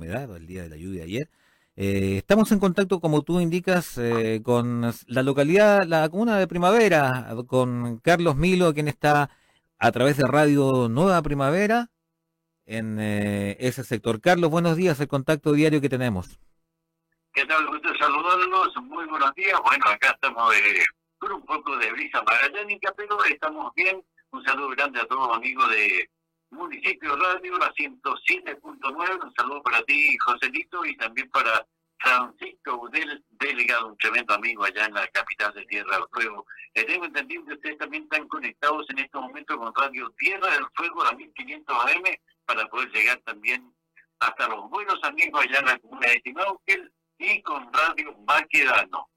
humedad, el día de la lluvia ayer. Eh, estamos en contacto, como tú indicas, eh, con la localidad, la comuna de Primavera, con Carlos Milo, quien está a través de Radio Nueva Primavera en eh, ese sector. Carlos, buenos días, el contacto diario que tenemos. ¿Qué tal? Gusto saludarlos. Muy buenos días. Bueno, acá estamos con un poco de brisa magallánica, pero estamos bien. Un saludo grande a todos los amigos de Municipio Radio, la 107.9. Un saludo para ti, Joselito, y también para Francisco Udel, delegado, un tremendo amigo allá en la capital de Tierra del Fuego. Eh, tengo entendido que ustedes también están conectados en estos momentos con Radio Tierra del Fuego, la 1500 AM, para poder llegar también hasta los buenos amigos allá en la comuna de Timauquel y con Radio Baquedano.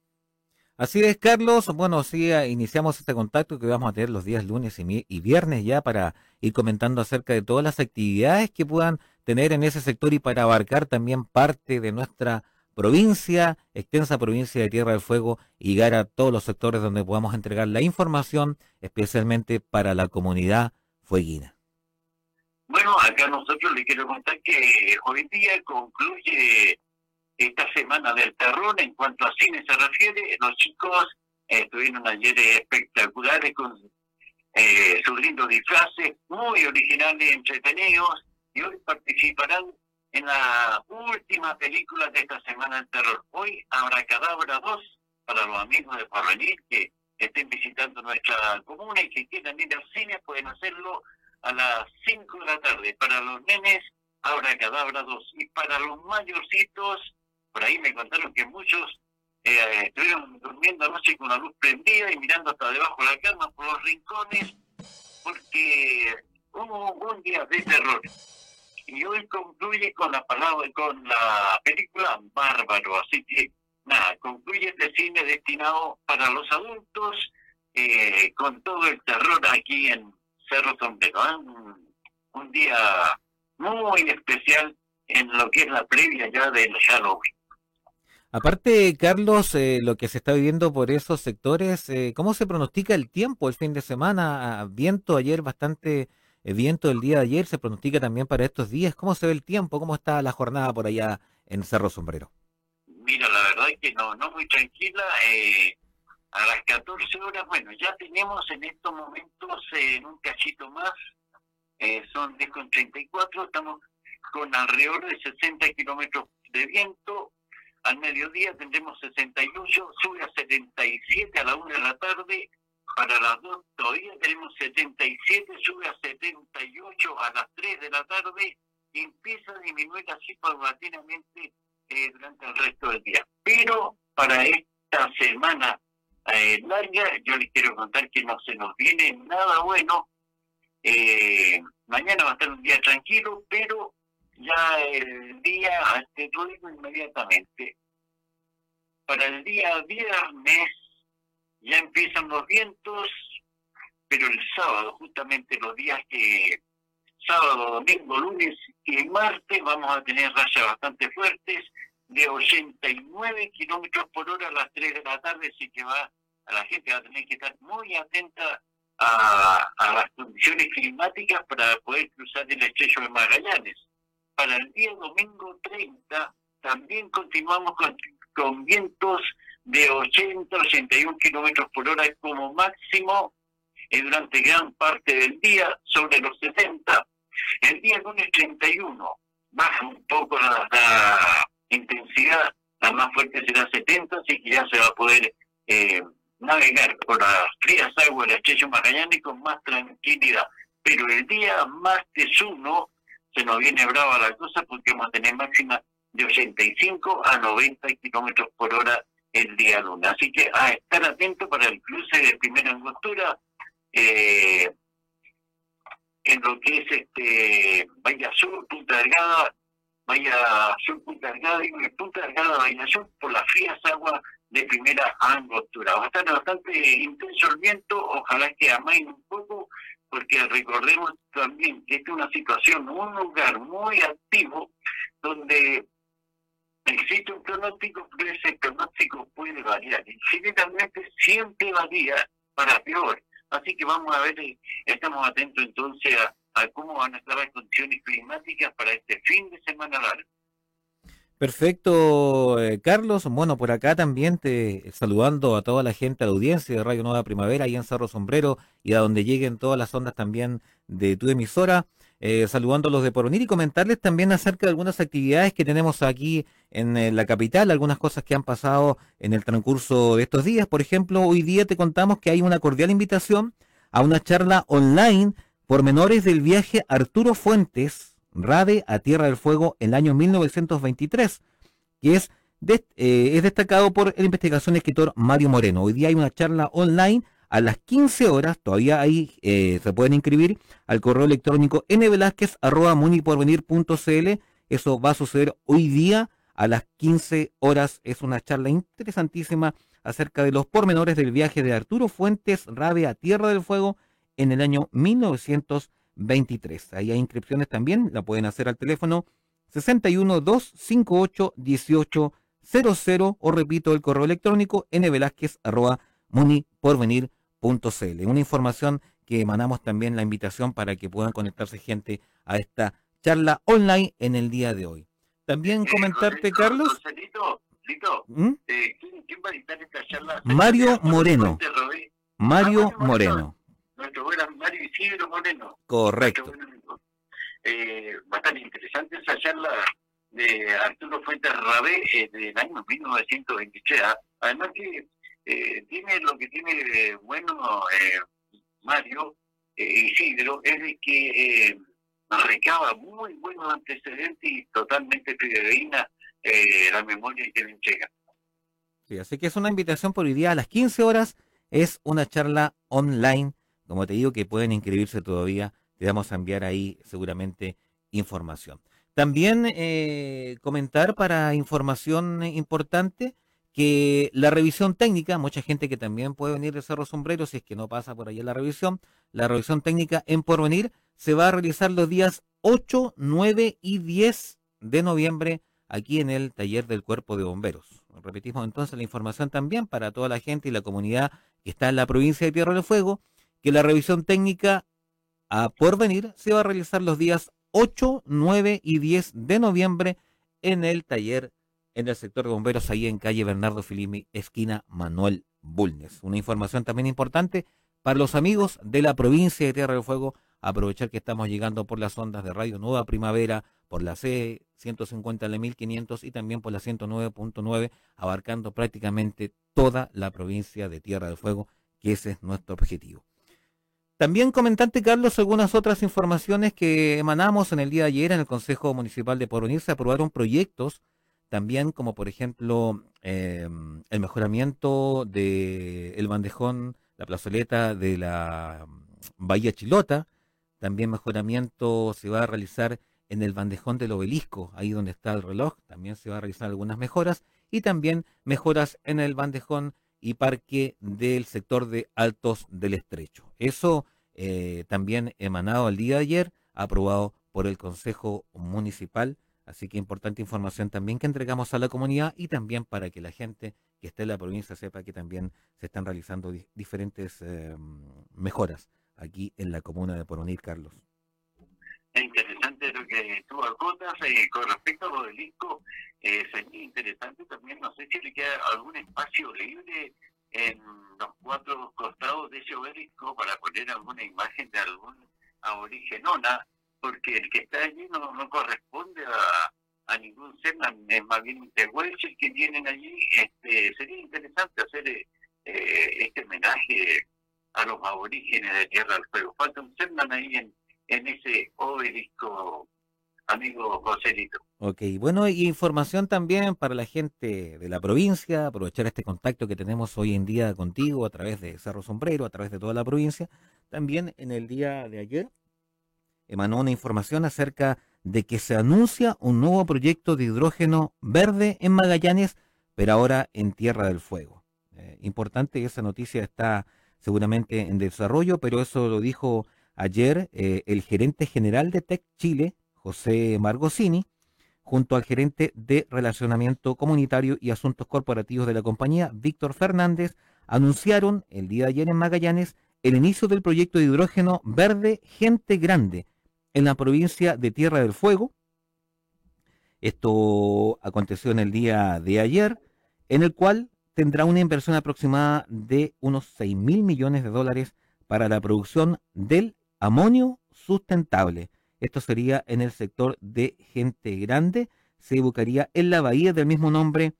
Así es, Carlos. Bueno, sí, iniciamos este contacto que vamos a tener los días lunes y, viernes ya para ir comentando acerca de todas las actividades que puedan tener en ese sector y para abarcar también parte de nuestra provincia, extensa provincia de Tierra del Fuego, y llegar a todos los sectores donde podamos entregar la información, especialmente para la comunidad fueguina. Bueno, acá nosotros le quiero contar que hoy día concluye esta semana del terror en cuanto a cine se refiere. Los chicos eh, tuvieron ayer espectaculares con eh, sus lindos disfraces, muy originales, entretenidos, y hoy participarán en la última película de esta semana del terror. Hoy habrá Cadabra 2 para los amigos de Porvenir que estén visitando nuestra comuna y que quieran ir al cine, pueden hacerlo a las 5 de la tarde. Para los nenes, habrá Cadabra 2. Y para los mayorcitos, por ahí me contaron que muchos eh, estuvieron durmiendo anoche con la luz prendida y mirando hasta debajo de la cama por los rincones, porque hubo un día de terror. Y hoy concluye con la palabra, con la película Bárbaro, así que nada, concluye este cine destinado para los adultos, eh, con todo el terror aquí en Cerro Sombrero. ¿eh? Un, un día muy especial en lo que es la previa ya del Halloween. Aparte, Carlos, eh, lo que se está viviendo por esos sectores, eh, ¿cómo se pronostica el tiempo el fin de semana? Ah, viento ayer, bastante eh, viento el día de ayer, se pronostica también para estos días. ¿Cómo se ve el tiempo? ¿Cómo está la jornada por allá en Cerro Sombrero? Mira, la verdad es que no, no muy tranquila. a las 14 horas, bueno, ya tenemos en estos momentos en un cachito más, son 10.34, estamos con alrededor de 60 kilómetros de viento, al mediodía tendremos 68, sube a 77 a la 1 de la tarde, para las 2 todavía tenemos 77, sube a 78 a las 3 de la tarde, empieza a disminuir así paulatinamente eh, durante el resto del día. Pero para esta semana eh, larga, yo les quiero contar que no se nos viene nada bueno. Eh, mañana va a estar un día tranquilo, pero ya el día, te lo digo inmediatamente, para el día viernes ya empiezan los vientos, pero el sábado, justamente los días que sábado, domingo, lunes y martes vamos a tener rayas bastante fuertes de 89 kilómetros por hora a las 3 de la tarde, así que va a la gente va a tener que estar muy atenta a, a las condiciones climáticas para poder cruzar el estrecho de Magallanes para el día domingo 30 también continuamos con, con vientos de 80, 81 kilómetros por hora como máximo eh, durante gran parte del día, sobre los 60. El día lunes 31 baja un poco la, intensidad, la más fuerte será 70, así que ya se va a poder eh, navegar por las frías aguas del estrecho Magallanes con más tranquilidad. Pero el día martes 1 se nos viene brava la cosa porque vamos a tener máxima de 85 a 90 kilómetros por hora el día lunes. Así que a estar atento para el cruce de primera angostura eh, en lo que es este Bahía Sur, Punta Delgada, Bahía Sur, Punta Delgada y Punta Delgada, Bahía Sur, por las frías aguas de primera angostura. Va a estar bastante intenso el viento, ojalá que amaine un poco porque recordemos también que esta es una situación, un lugar muy activo donde existe un pronóstico, pero ese pronóstico puede variar. Y siempre varía para peor. Así que vamos a ver, estamos atentos entonces a, cómo van a estar las condiciones climáticas para este fin de semana largo. Perfecto, eh, Carlos. Bueno, por acá también te saludando a toda la gente, a la audiencia de Radio Nueva Primavera y en Cerro Sombrero y a donde lleguen todas las ondas también de tu emisora. Eh, saludando a los de Poronir y comentarles también acerca de algunas actividades que tenemos aquí en, en, la capital, algunas cosas que han pasado en el transcurso de estos días. Por ejemplo, hoy día te contamos que hay una cordial invitación a una charla online por menores del viaje Arturo Fuentes Rade a Tierra del Fuego en el año 1923, que es, eh, es destacado por el investigación escritor Mario Moreno. Hoy día hay una charla online a las 15 horas, todavía ahí eh, se pueden inscribir al correo electrónico nvelázquez.muniporvenir.cl. Eso va a suceder hoy día a las 15 horas. Es una charla interesantísima acerca de los pormenores del viaje de Arturo Fuentes Rade a Tierra del Fuego en el año 1923. 23. Ahí hay inscripciones también, la pueden hacer al teléfono 61 258 1800 o repito el correo electrónico nvelázquez.muniporvenir.cl. Una información que emanamos también la invitación para que puedan conectarse gente a esta charla online en el día de hoy. También comentarte, Carlos. ¿Mm? Eh, ¿quién, va a dictar esta charla? Mario Moreno. Mario Moreno nuestro buen Mario Isidro Moreno. Correcto. Eh, bastante interesante esa charla de Arturo Fuentes Rabé eh, del año 1923. ¿ah? Además que eh, tiene lo que tiene bueno eh, Mario Isidro es de que recaba muy buenos antecedentes y totalmente fidedigna la memoria que le. Sí, así que es una invitación por hoy día a las 15 horas. Es una charla online como te digo, que pueden inscribirse todavía, te vamos a enviar ahí seguramente información. También eh, comentar para información importante que la revisión técnica, mucha gente que también puede venir de Cerro Sombrero, si es que no pasa por allá la revisión, la revisión técnica en Porvenir se va a realizar los días 8, 9 y 10 de noviembre aquí en el taller del Cuerpo de Bomberos. Repetimos entonces la información también para toda la gente y la comunidad que está en la provincia de Tierra del Fuego que la revisión técnica a por venir se va a realizar los días 8, 9 y 10 de noviembre en el taller en el sector de bomberos ahí en calle Bernardo Filimi, esquina Manuel Bulnes. Una información también importante para los amigos de la provincia de Tierra del Fuego, aprovechar que estamos llegando por las ondas de Radio Nueva Primavera, por la C 150 la 1500 y también por la 109.9, abarcando prácticamente toda la provincia de Tierra del Fuego, que ese es nuestro objetivo. También comentante, Carlos, algunas otras informaciones que emanamos en el día de ayer en el Consejo Municipal de Porvenir. Se aprobaron proyectos también como, por ejemplo, em, el mejoramiento del el bandejón, la plazoleta de la Bahía Chilota. También mejoramiento se va a realizar en el bandejón del obelisco, ahí donde está el reloj. También se va a realizar algunas mejoras. Y también mejoras en el bandejón y parque del sector de Altos del Estrecho. Eso eh, también emanado el día de ayer, aprobado por el Consejo Municipal. Así que importante información también que entregamos a la comunidad y también para que la gente que esté en la provincia sepa que también se están realizando diferentes eh, mejoras aquí en la comuna de Poronir, Carlos. Es interesante lo que tú acotas eh, con respecto al obelisco. Eh, sería interesante también, no sé si le queda algún espacio libre en los cuatro costados de ese obelisco para poner alguna imagen de algún aborigenona, porque el que está allí no, no corresponde a, a ningún ser, es más bien un tehuelche que tienen allí. Este, sería interesante hacer eh, este homenaje a los aborígenes de Tierra del Fuego. Falta un Cernan ahí en en ese obelisco, amigo Joselito. Ok, bueno, y información también para la gente de la provincia, aprovechar este contacto que tenemos hoy en día contigo a través de Cerro Sombrero, a través de toda la provincia. También en el día de ayer emanó una información acerca de que se anuncia un nuevo proyecto de hidrógeno verde en Magallanes, pero ahora en Tierra del Fuego. Eh, importante, esa noticia está seguramente en desarrollo, pero eso lo dijo Ayer eh, el gerente general de Tech Chile, José Margosini, junto al gerente de Relacionamiento Comunitario y Asuntos Corporativos de la compañía, Víctor Fernández, anunciaron el día de ayer en Magallanes el inicio del proyecto de hidrógeno verde Gente Grande en la provincia de Tierra del Fuego. Esto aconteció en el día de ayer, en el cual tendrá una inversión aproximada de unos 6 mil millones de dólares para la producción del amonio sustentable. Esto sería en el sector de gente grande, se ubicaría en la bahía del mismo nombre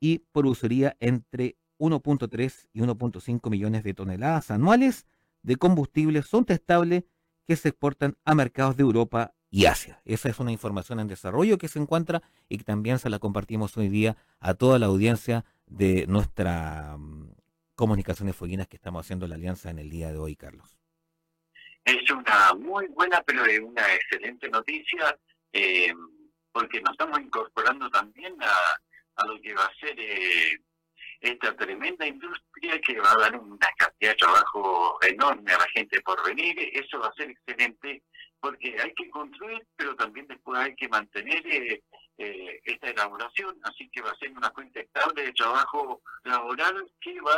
y produciría entre 1.3 y 1.5 millones de toneladas anuales de combustible sustentable que se exportan a mercados de Europa y Asia. Esa es una información en desarrollo que se encuentra y que también se la compartimos hoy día a toda la audiencia de nuestra um, comunicaciones fueguinas que estamos haciendo la alianza en el día de hoy, Carlos. Es una muy buena, pero es una excelente noticia, eh, porque nos estamos incorporando también a, lo que va a ser eh, esta tremenda industria que va a dar una cantidad de trabajo enorme a la gente por venir. Eso va a ser excelente porque hay que construir, pero también después hay que mantener eh, eh, esta elaboración, así que va a ser una fuente estable de trabajo laboral que va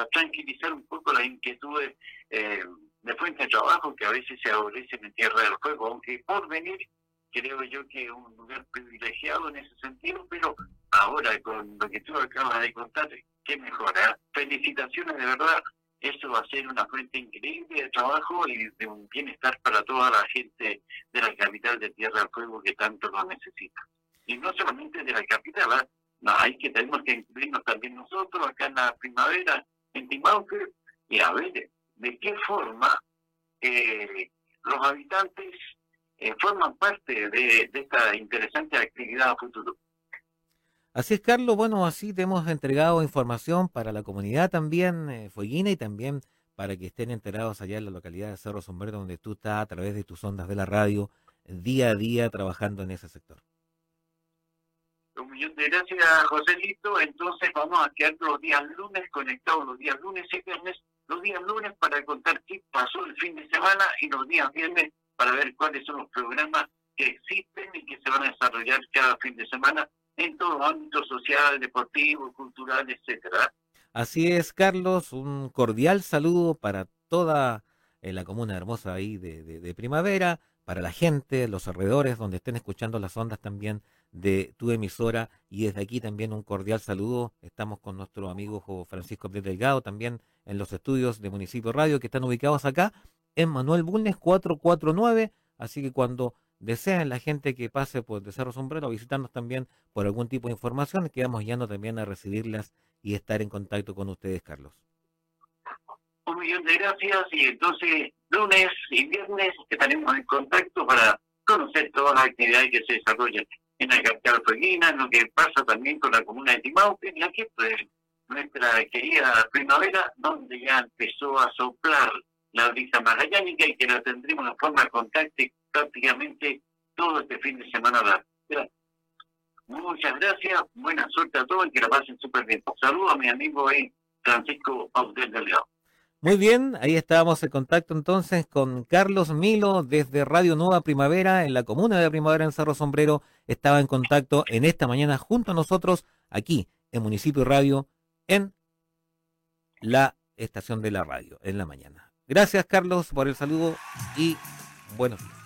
a tranquilizar un poco las inquietudes eh, de fuente de trabajo que a veces se aborrecen en Tierra del Fuego, aunque por venir creo yo que es un lugar privilegiado en ese sentido, pero ahora con lo que tú acabas de contar, qué mejora. Felicitaciones de verdad eso va a ser una fuente increíble de trabajo y de un bienestar para toda la gente de la capital de Tierra del Fuego que tanto lo necesita. Y no solamente de la capital, ¿ah? no, hay que tenemos que incluirnos también nosotros acá en la primavera, en Timauque, y a ver de qué forma eh, los habitantes eh, forman parte de, de esta interesante actividad a futuro. Así es, Carlos. Bueno, así te hemos entregado información para la comunidad también, eh, y también para que estén enterados allá en la localidad de Cerro Sombrero, donde tú estás a través de tus ondas de la radio, día a día trabajando en ese sector. Un millón de gracias, Joselito. Entonces vamos a quedar los días lunes conectados, los días lunes y viernes, los días lunes para contar qué pasó el fin de semana y los días viernes para ver cuáles son los programas que existen y que se van a desarrollar cada fin de semana en todo ámbito social, deportivo, cultural, etcétera. Así es, Carlos, un cordial saludo para toda eh, la comuna hermosa ahí de, primavera, para la gente, los alrededores, donde estén escuchando las ondas también de tu emisora. Y desde aquí también un cordial saludo. Estamos con nuestro amigo Francisco Pérez Delgado, también en los estudios de Municipio Radio, que están ubicados acá en Manuel Bulnes 449. Así que cuando desean la gente que pase por el Cerro Sombrero a visitarnos también por algún tipo de información, quedamos yendo también a recibirlas y estar en contacto con ustedes, Carlos. Un millón de gracias y entonces lunes y viernes estaremos en contacto para conocer todas las actividades que se desarrollan en la capital fueguina, lo que pasa también con la comuna de Timauque, y aquí pues nuestra querida primavera, donde ya empezó a soplar la brisa magallánica y que la tendremos en forma de contacto prácticamente todo este fin de semana. Muchas gracias, buena suerte a todos y que la pasen súper bien. Saludos a mi amigo ahí, Francisco Paudel Delgado. Muy bien, ahí estábamos en contacto entonces con Carlos Milo desde Radio Nueva Primavera en la comuna de Primavera en Cerro Sombrero. Estaba en contacto en esta mañana junto a nosotros aquí en Municipio Radio en la estación de la radio en la mañana. Gracias Carlos por el saludo y buenos días.